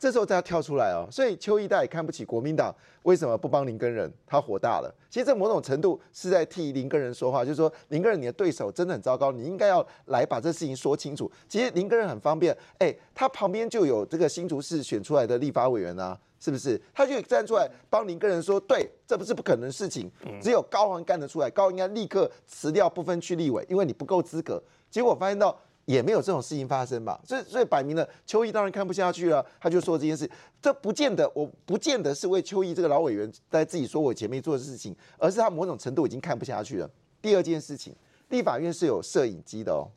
这时候再要跳出来哦，所以邱毅代也看不起国民党，为什么不帮林根人？他火大了。其实这某种程度是在替林根人说话，就是说林根人你的对手真的很糟糕，你应该要来把这事情说清楚。其实林根人很方便，哎，他旁边就有这个新竹市选出来的立法委员啊，是不是？他就站出来帮林根人说，对，这不是不可能的事情，只有高宏干得出来，高应该立刻辞掉不分区立委，因为你不够资格。结果发现到。也没有这种事情发生吧，所以所以摆明了邱毅当然看不下去了，他就说这件事，这不见得，我不见得是为邱毅这个老委员在自己说我前面做的事情，而是他某种程度已经看不下去了。第二件事情，立法院是有摄影机的哦，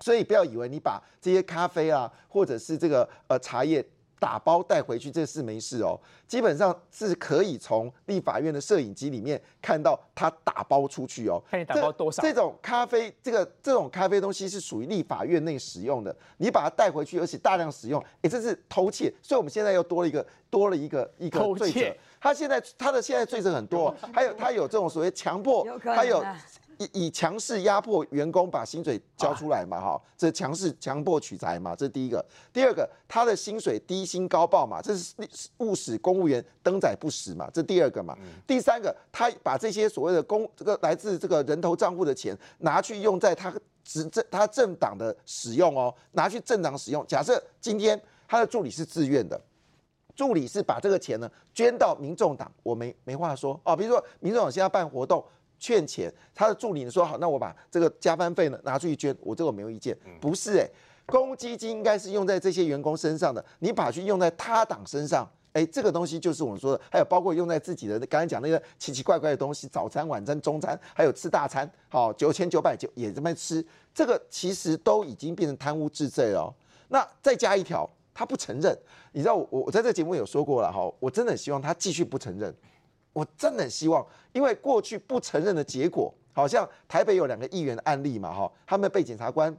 所以不要以为你把这些咖啡啊，或者是这个呃茶叶。打包带回去这事没事哦，基本上是可以从立法院的摄影机里面看到他打包出去哦。看你打包多少？这种咖啡，这个这种咖啡东西是属于立法院内使用的，你把它带回去，而且大量使用，哎，这是偷窃。所以我们现在又多了一个多了一个一个罪责。他现在他的现在罪责很多，还有他有这种所谓强迫，还有。以以强势压迫员工把薪水交出来嘛，哈，这强势强迫取财嘛，这是第一个。第二个，他的薪水低薪高报嘛，这是务使公务员登载不实嘛，这第二个嘛。第三个，他把这些所谓的公这个来自这个人头账户的钱拿去用在他执政他政党的使用哦，拿去政党使用。假设今天他的助理是自愿的，助理是把这个钱呢捐到民众党，我没没话说哦。比如说民众党现在办活动。劝钱，他的助理说好，那我把这个加班费呢拿出去捐，我这个没有意见。不是哎，公积金应该是用在这些员工身上的，你把去用在他党身上，哎，这个东西就是我们说的，还有包括用在自己的刚才讲那个奇奇怪怪的东西，早餐、晚餐、中餐，还有吃大餐，好九千九百九也这么吃，这个其实都已经变成贪污治罪了。那再加一条，他不承认，你知道我我在这个节目有说过了哈，我真的希望他继续不承认，我真的希望，因为过去不承认的结果，好像台北有两个议员的案例嘛哈，他们被检察官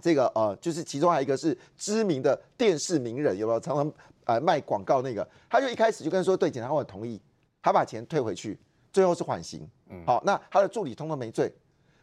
这个呃，就是其中还有一个是知名的电视名人，有没有常常？呃，卖广告那个，他就一开始就跟说，对检察官同意，他把钱退回去，最后是缓刑。嗯，好，那他的助理通通没罪，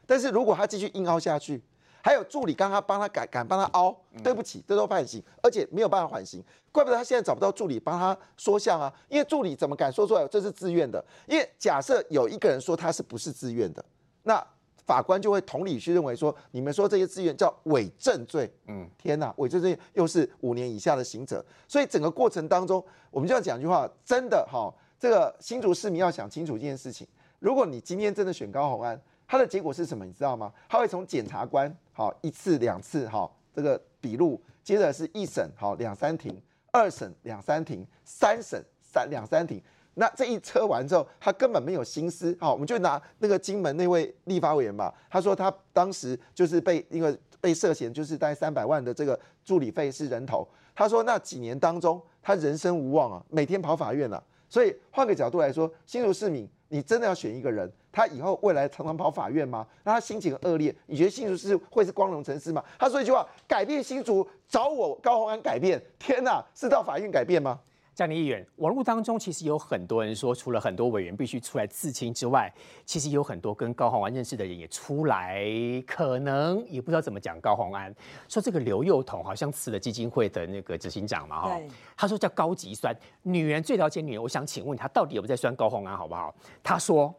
但是如果他继续硬凹下去，还有助理刚刚帮他敢敢帮他凹，对不起，这都判刑，而且没有办法缓刑，怪不得他现在找不到助理帮他说项啊，因为助理怎么敢说出来这是自愿的？因为假设有一个人说他是不是自愿的，那。法官就会同理去认为说，你们说这些资源叫伪证罪，嗯，天哪，伪证罪又是五年以下的刑责，所以整个过程当中，我们就要讲一句话，真的哈，这个新竹市民要想清楚一件事情，如果你今天真的选高鸿安，他的结果是什么，你知道吗？他会从检察官好一次两次好这个笔录，接着是一审好两三庭，二审两三庭，三审三两三庭。那这一车完之后，他根本没有心思。好，我们就拿那个金门那位立法委员吧。他说他当时就是被因为被涉嫌就是大概三百万的这个助理费是人头。他说那几年当中，他人生无望啊，每天跑法院啊。所以换个角度来说，新竹市民，你真的要选一个人，他以后未来常常跑法院吗？那他心情恶劣，你觉得新竹市会是光荣城市吗？他说一句话：改变新竹，找我高鸿安改变。天哪，是到法院改变吗？江宁议员，网络当中其实有很多人说，除了很多委员必须出来自清之外，其实有很多跟高鸿安认识的人也出来，可能也不知道怎么讲高鸿安。说这个刘幼彤好像辞了基金会的那个执行长嘛，哈，他说叫高级酸，女人最了解女人。我想请问他到底有没有在酸高鸿安，好不好？他说，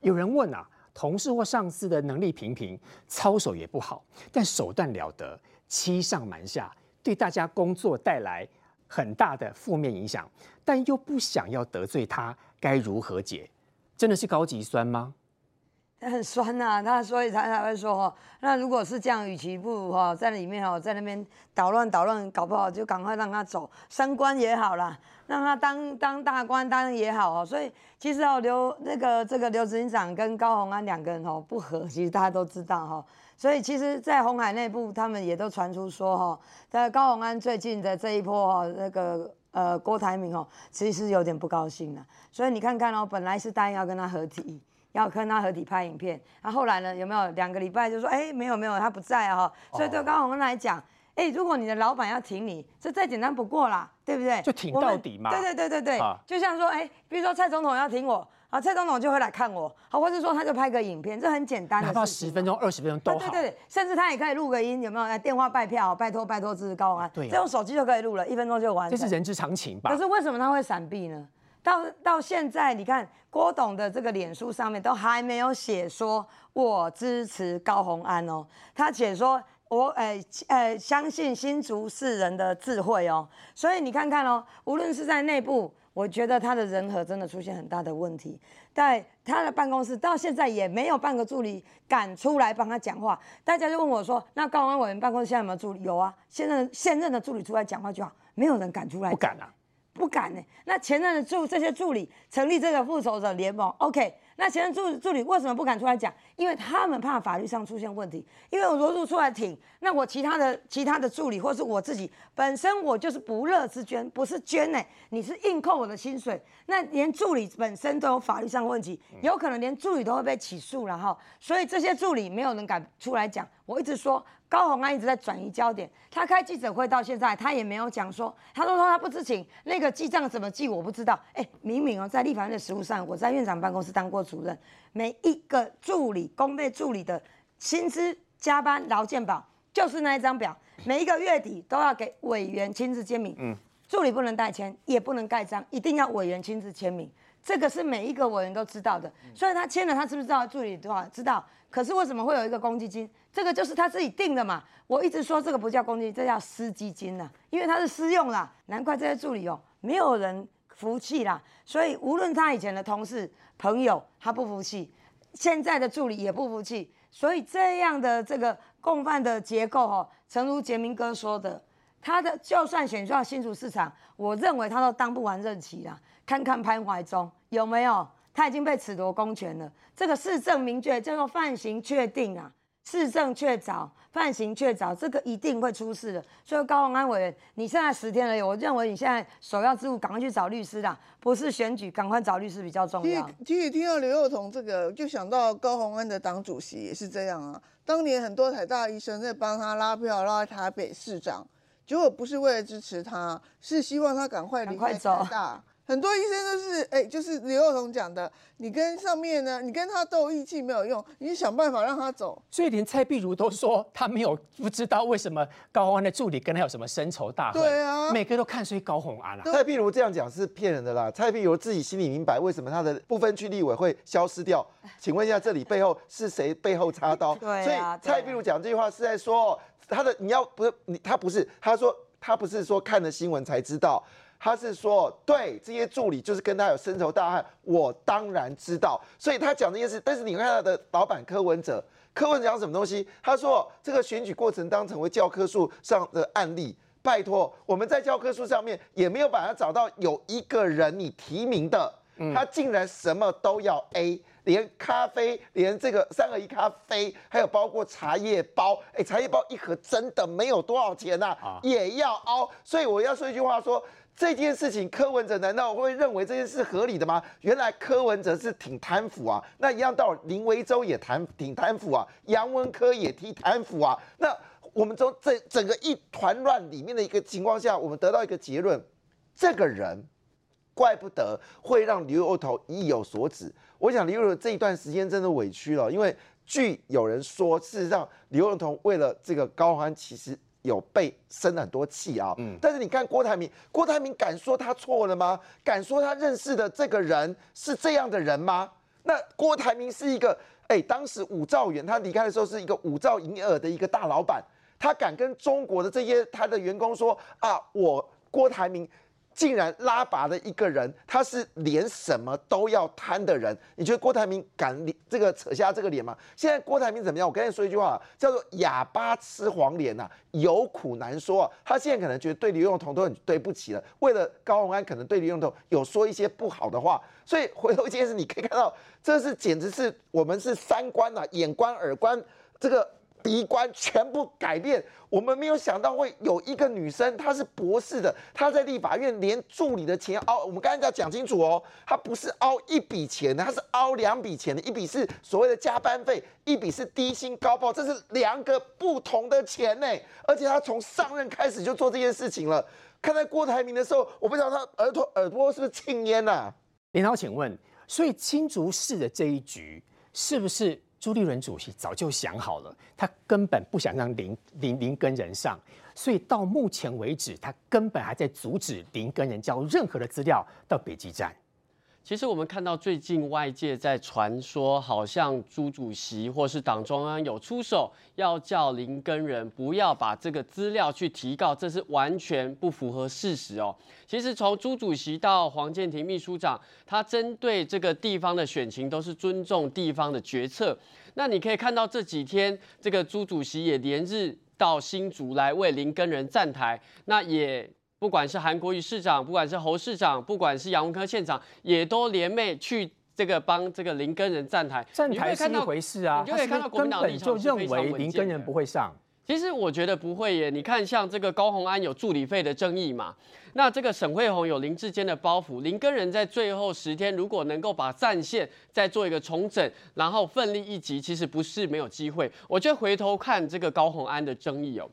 有人问啊，同事或上司的能力平平，操守也不好，但手段了得，欺上瞒下，对大家工作带来。很大的负面影响，但又不想要得罪他，该如何解？真的是高级酸吗？很酸呐，他所以他才会说哈，那如果是这样，与其不如哈在里面哈，在那边捣乱捣乱，搞不好就赶快让他走，升官也好啦，让他当当大官当也好哦。所以其实哦，刘那个这个刘执行长跟高鸿安两个人哦不和，其实大家都知道哈。所以其实，在红海内部，他们也都传出说，哈，在高鸿安最近的这一波，哈，那个呃郭台铭，哦，其实有点不高兴了。所以你看看哦，本来是答应要跟他合体，要跟他合体拍影片，那后来呢，有没有两个礼拜就说，哎，没有没有，他不在啊，所以对高鸿安来讲，哎，如果你的老板要挺你，这再简单不过啦，对不对？就挺到底嘛。对对对对对，就像说，哎，比如说蔡总统要挺我。啊，蔡总统就会来看我，好，或者说他就拍个影片，这很简单的，哪怕十分钟、二十分钟都好。对对对，甚至他也可以录个音，有没有？来电话拜票，拜托拜托支持高安，对，这用手机就可以录了，一分钟就完。这是人之常情吧？可是为什么他会闪避呢？到到现在，你看郭董的这个脸书上面都还没有写说我支持高鸿安哦，他写说我诶诶相信新竹市人的智慧哦，所以你看看哦，无论是在内部。我觉得他的人和真的出现很大的问题，在他的办公室到现在也没有半个助理敢出来帮他讲话。大家就问我说：“那高安委员办公室现在有没有助理？”有啊，现任现任的助理出来讲话就好，没有人敢出来。不敢啊，不敢呢。那前任的助这些助理成立这个复仇者联盟，OK。那前任助助理为什么不敢出来讲？因为他们怕法律上出现问题。因为我如果出来挺，那我其他的其他的助理或是我自己本身我就是不乐之捐，不是捐呢，你是硬扣我的薪水。那连助理本身都有法律上问题，有可能连助理都会被起诉了哈。所以这些助理没有人敢出来讲。我一直说。高鸿安一直在转移焦点，他开记者会到现在，他也没有讲说，他都说他不知情，那个记账怎么记我不知道。哎，明明哦，在立法院的实务上，我在院长办公室当过主任，每一个助理、公费助理的薪资、加班、劳健保，就是那一张表，每一个月底都要给委员亲自签名。嗯，助理不能代签，也不能盖章，一定要委员亲自签名，这个是每一个委员都知道的。所以他签了，他知不知道助理多少？知道。可是为什么会有一个公积金？这个就是他自己定的嘛。我一直说这个不叫公积金，这叫私基金呐，因为它是私用啦。难怪这些助理哦，没有人服气啦。所以无论他以前的同事、朋友，他不服气；现在的助理也不服气。所以这样的这个共犯的结构哦，诚如杰明哥说的，他的就算选上新竹市场，我认为他都当不完任期啦。看看潘怀忠有没有，他已经被褫夺公权了。这个市政明确叫做犯行确定啊，市政确凿，犯行确凿，这个一定会出事的。所以高鸿安委员，你现在十天了，我认为你现在首要之务赶快去找律师啦，不是选举，赶快找律师比较重要。其实听到刘幼彤这个，就想到高鸿安的党主席也是这样啊。当年很多台大医生在帮他拉票拉台北市长，结果不是为了支持他，是希望他赶快离开台大。很多医生都是，哎，就是刘幼彤讲的，你跟上面呢，你跟他斗意气没有用，你想办法让他走。所以连蔡碧如都说他没有不知道为什么高鸿安的助理跟他有什么深仇大恨。对啊，每个都看衰高鸿安啊。蔡碧如这样讲是骗人的啦，蔡碧如自己心里明白为什么他的不分区立委会消失掉。请问一下，这里背后是谁背后插刀？[laughs] 对，所以蔡碧如讲这句话是在说他的你要不是你他不是他说他不是说看了新闻才知道。他是说，对这些助理就是跟他有深仇大恨，我当然知道，所以他讲这件事。但是你看他的老板柯文哲，柯文哲讲什么东西？他说这个选举过程当成为教科书上的案例，拜托，我们在教科书上面也没有把它找到有一个人你提名的，他竟然什么都要 A，连咖啡，连这个三合一咖啡，还有包括茶叶包，哎，茶叶包一盒真的没有多少钱呐，也要凹。所以我要说一句话说。这件事情，柯文哲难道会认为这件事合理的吗？原来柯文哲是挺贪腐啊，那一样到林维洲也贪挺贪腐啊，杨文科也提贪腐啊。那我们从这整个一团乱里面的一个情况下，我们得到一个结论：这个人怪不得会让刘幼彤意有所指。我想刘幼彤这一段时间真的委屈了，因为据有人说，事实上刘幼彤为了这个高欢，其实。有被生很多气啊，嗯，但是你看郭台铭，郭台铭敢说他错了吗？敢说他认识的这个人是这样的人吗？那郭台铭是一个，哎，当时五兆元他离开的时候是一个五兆营业额的一个大老板，他敢跟中国的这些他的员工说啊，我郭台铭。竟然拉拔的一个人，他是连什么都要贪的人。你觉得郭台铭敢这个扯下这个脸吗？现在郭台铭怎么样？我跟你说一句话，叫做哑巴吃黄连呐，有苦难说。他现在可能觉得对刘永彤都很对不起了，为了高鸿安，可能对刘永彤有说一些不好的话。所以回头一件事，你可以看到，这是简直是我们是三观呐，眼观耳观这个。鼻关全部改变，我们没有想到会有一个女生，她是博士的，她在立法院连助理的钱凹，我们刚才要讲清楚哦，她不是凹一笔钱的，她是凹两笔钱的，一笔是所谓的加班费，一笔是低薪高报，这是两个不同的钱呢。而且她从上任开始就做这件事情了。看在郭台铭的时候，我不知道他耳朵耳朵是不是庆烟呐？林涛，请问，所以青竹市的这一局是不是？朱立伦主席早就想好了，他根本不想让林林林根人上，所以到目前为止，他根本还在阻止林根人交任何的资料到北极站。其实我们看到最近外界在传说，好像朱主席或是党中央有出手，要叫林根人不要把这个资料去提告，这是完全不符合事实哦。其实从朱主席到黄建庭秘书长，他针对这个地方的选情都是尊重地方的决策。那你可以看到这几天，这个朱主席也连日到新竹来为林根人站台，那也。不管是韩国瑜市长，不管是侯市长，不管是杨文科县长，也都联袂去这个帮这个林根人站台。站台是一回事啊，你就可以看到国民党立场就认为林根人不会上。其实我觉得不会耶。你看，像这个高鸿安有助理费的争议嘛，那这个沈惠宏有林志坚的包袱，林根人在最后十天如果能够把战线再做一个重整，然后奋力一击，其实不是没有机会。我觉得回头看这个高鸿安的争议哦。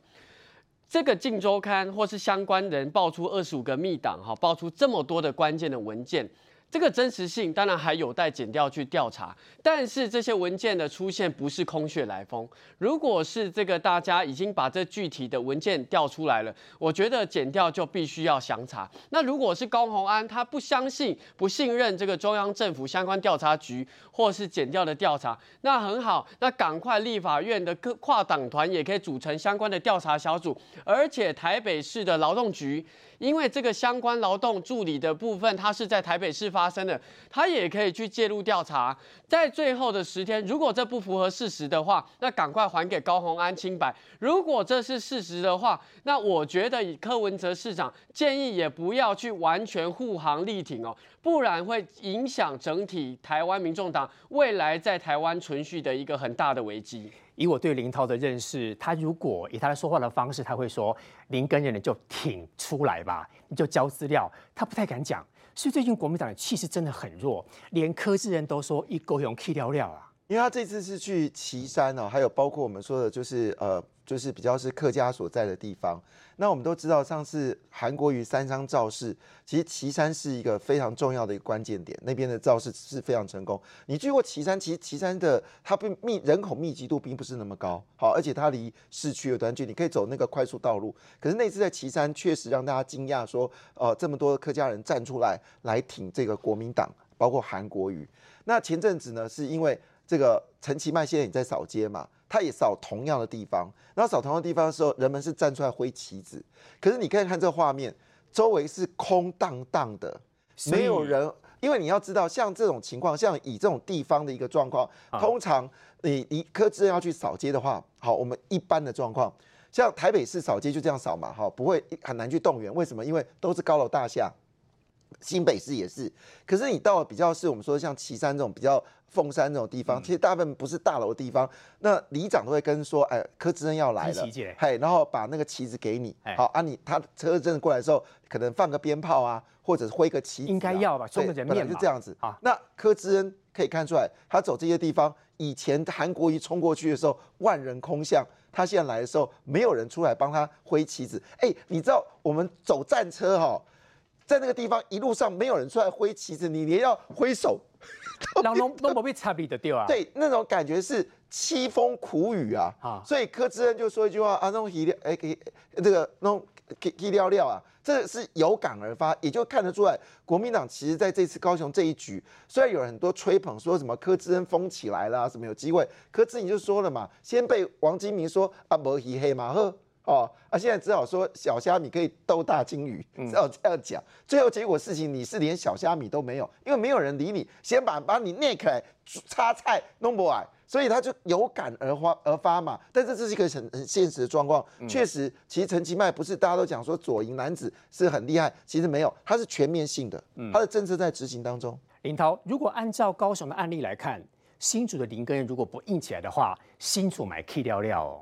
这个《镜周刊》或是相关人爆出二十五个密档，哈，爆出这么多的关键的文件。这个真实性当然还有待检调去调查，但是这些文件的出现不是空穴来风。如果是这个大家已经把这具体的文件调出来了，我觉得检调就必须要详查。那如果是高鸿安他不相信、不信任这个中央政府相关调查局或是检调的调查，那很好，那赶快立法院的各跨党团也可以组成相关的调查小组，而且台北市的劳动局，因为这个相关劳动助理的部分，它是在台北市。发生的，他也可以去介入调查。在最后的十天，如果这不符合事实的话，那赶快还给高鸿安清白。如果这是事实的话，那我觉得以柯文哲市长建议也不要去完全护航力挺哦，不然会影响整体台湾民众党未来在台湾存续的一个很大的危机。以我对林涛的认识，他如果以他说话的方式，他会说林根人你就挺出来吧，你就交资料，他不太敢讲。所以最近国民党的气势真的很弱，连柯志仁都说一狗勇气聊聊啊。因为他这次是去岐山哦，还有包括我们说的，就是呃，就是比较是客家所在的地方。那我们都知道，上次韩国瑜三商造势，其实岐山是一个非常重要的一个关键点，那边的造势是非常成功。你去过岐山，其实岐山的它并密人口密集度并不是那么高，好，而且它离市区有段距离，可以走那个快速道路。可是那次在岐山，确实让大家惊讶，说呃，这么多客家人站出来来挺这个国民党，包括韩国瑜。那前阵子呢，是因为这个陈其迈现在也在扫街嘛，他也扫同样的地方。然后扫同样的地方的时候，人们是站出来挥旗子。可是你可以看这个画面，周围是空荡荡的，没有人。因为你要知道，像这种情况，像以这种地方的一个状况，通常你你柯志恩要去扫街的话，好，我们一般的状况，像台北市扫街就这样扫嘛，哈，不会很难去动员。为什么？因为都是高楼大厦。新北市也是，可是你到了比较是我们说像旗山这种比较凤山这种地方，其实大部分不是大楼的地方，那里长都会跟说，哎，柯志恩要来了，嘿，然后把那个旗子给你，好啊，你他车真的过来的时候，可能放个鞭炮啊，或者是挥个旗，应该要吧，送个人面是这样子啊。那柯志恩可以看出来，他走这些地方，以前韩国瑜冲过去的时候，万人空巷，他现在来的时候，没有人出来帮他挥旗子。哎，你知道我们走战车哈？在那个地方，一路上没有人出来挥旗子，你连要挥手，[laughs] 让弄弄不被差别的掉啊！对，那种感觉是凄风苦雨啊！啊，所以柯志恩就说一句话啊，那种一料，哎，给这个那种意料料啊，这是有感而发，也就看得出来，国民党其实在这次高雄这一局，虽然有很多吹捧，说什么柯志恩疯起来了，什么有机会，柯志恩就说了嘛，先被王金明说啊，没黑黑嘛呵。哦，啊，现在只好说小虾米可以斗大金鱼，只好这样讲。最后结果事情你是连小虾米都没有，因为没有人理你，先把把你捏开插菜弄不完，所以他就有感而发而发嘛。但是这是一个很很现实的状况，确实，其实陈其迈不是大家都讲说左营男子是很厉害，其实没有，他是全面性的，他的政策在执行当中。林涛，如果按照高雄的案例来看，新竹的林根如果不硬起来的话，新竹买 K 料料哦。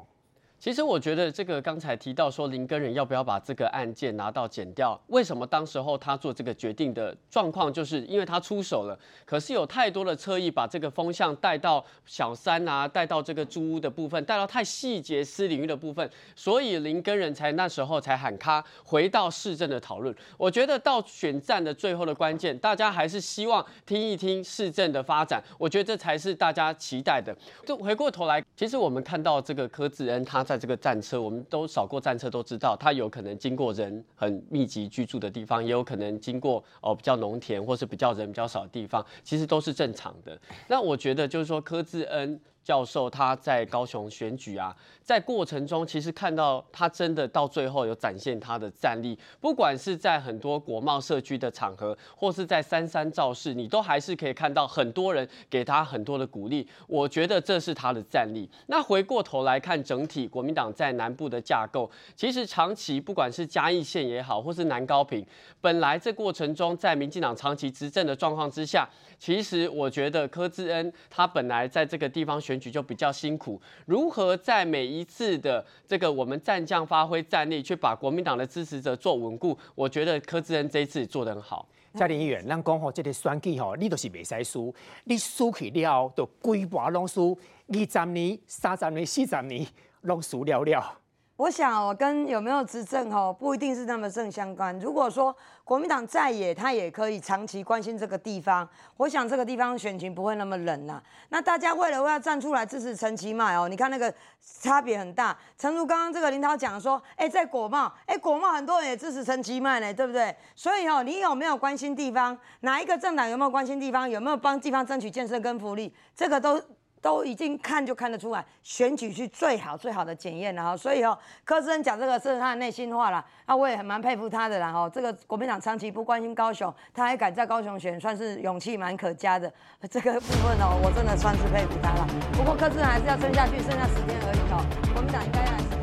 其实我觉得这个刚才提到说林根人要不要把这个案件拿到剪掉，为什么当时候他做这个决定的状况，就是因为他出手了，可是有太多的侧翼把这个风向带到小三啊，带到这个租屋的部分，带到太细节私领域的部分，所以林根人才那时候才喊卡回到市政的讨论。我觉得到选战的最后的关键，大家还是希望听一听市政的发展，我觉得这才是大家期待的。就回过头来，其实我们看到这个柯志恩他在。这个战车，我们都扫过战车，都知道它有可能经过人很密集居住的地方，也有可能经过哦比较农田或是比较人比较少的地方，其实都是正常的。那我觉得就是说柯志恩。教授他在高雄选举啊，在过程中其实看到他真的到最后有展现他的战力，不管是在很多国贸社区的场合，或是在三山造势，你都还是可以看到很多人给他很多的鼓励。我觉得这是他的战力。那回过头来看整体国民党在南部的架构，其实长期不管是嘉义县也好，或是南高平，本来这过程中在民进党长期执政的状况之下，其实我觉得柯志恩他本来在这个地方选。选举就比较辛苦，如何在每一次的这个我们战将发挥战力，去把国民党的支持者做稳固？我觉得柯志恩这一次做得很好。嘉玲议员，咱讲吼，这个选举吼，你都是未使输，你输去了，就规划拢输，二十年、三十年、四十年拢输了了。我想，我跟有没有执政哦，不一定是那么正相关。如果说国民党在野，他也可以长期关心这个地方。我想这个地方选情不会那么冷呐。那大家为了要站出来支持陈其迈哦，你看那个差别很大。诚如刚刚这个林涛讲说，哎，在国贸，哎，国贸很多人也支持陈其迈呢，对不对？所以哦，你有没有关心地方？哪一个政党有没有关心地方？有没有帮地方争取建设跟福利？这个都。都已经看就看得出来，选举是最好最好的检验了哈。所以哦，柯志恩讲这个是他的内心话了，啊，我也很蛮佩服他的啦哈。这个国民党长期不关心高雄，他还敢在高雄选，算是勇气蛮可嘉的。这个部分哦，我真的算是佩服他了。不过柯志恩还是要撑下去，剩下十天而已哦。国民党应该还是。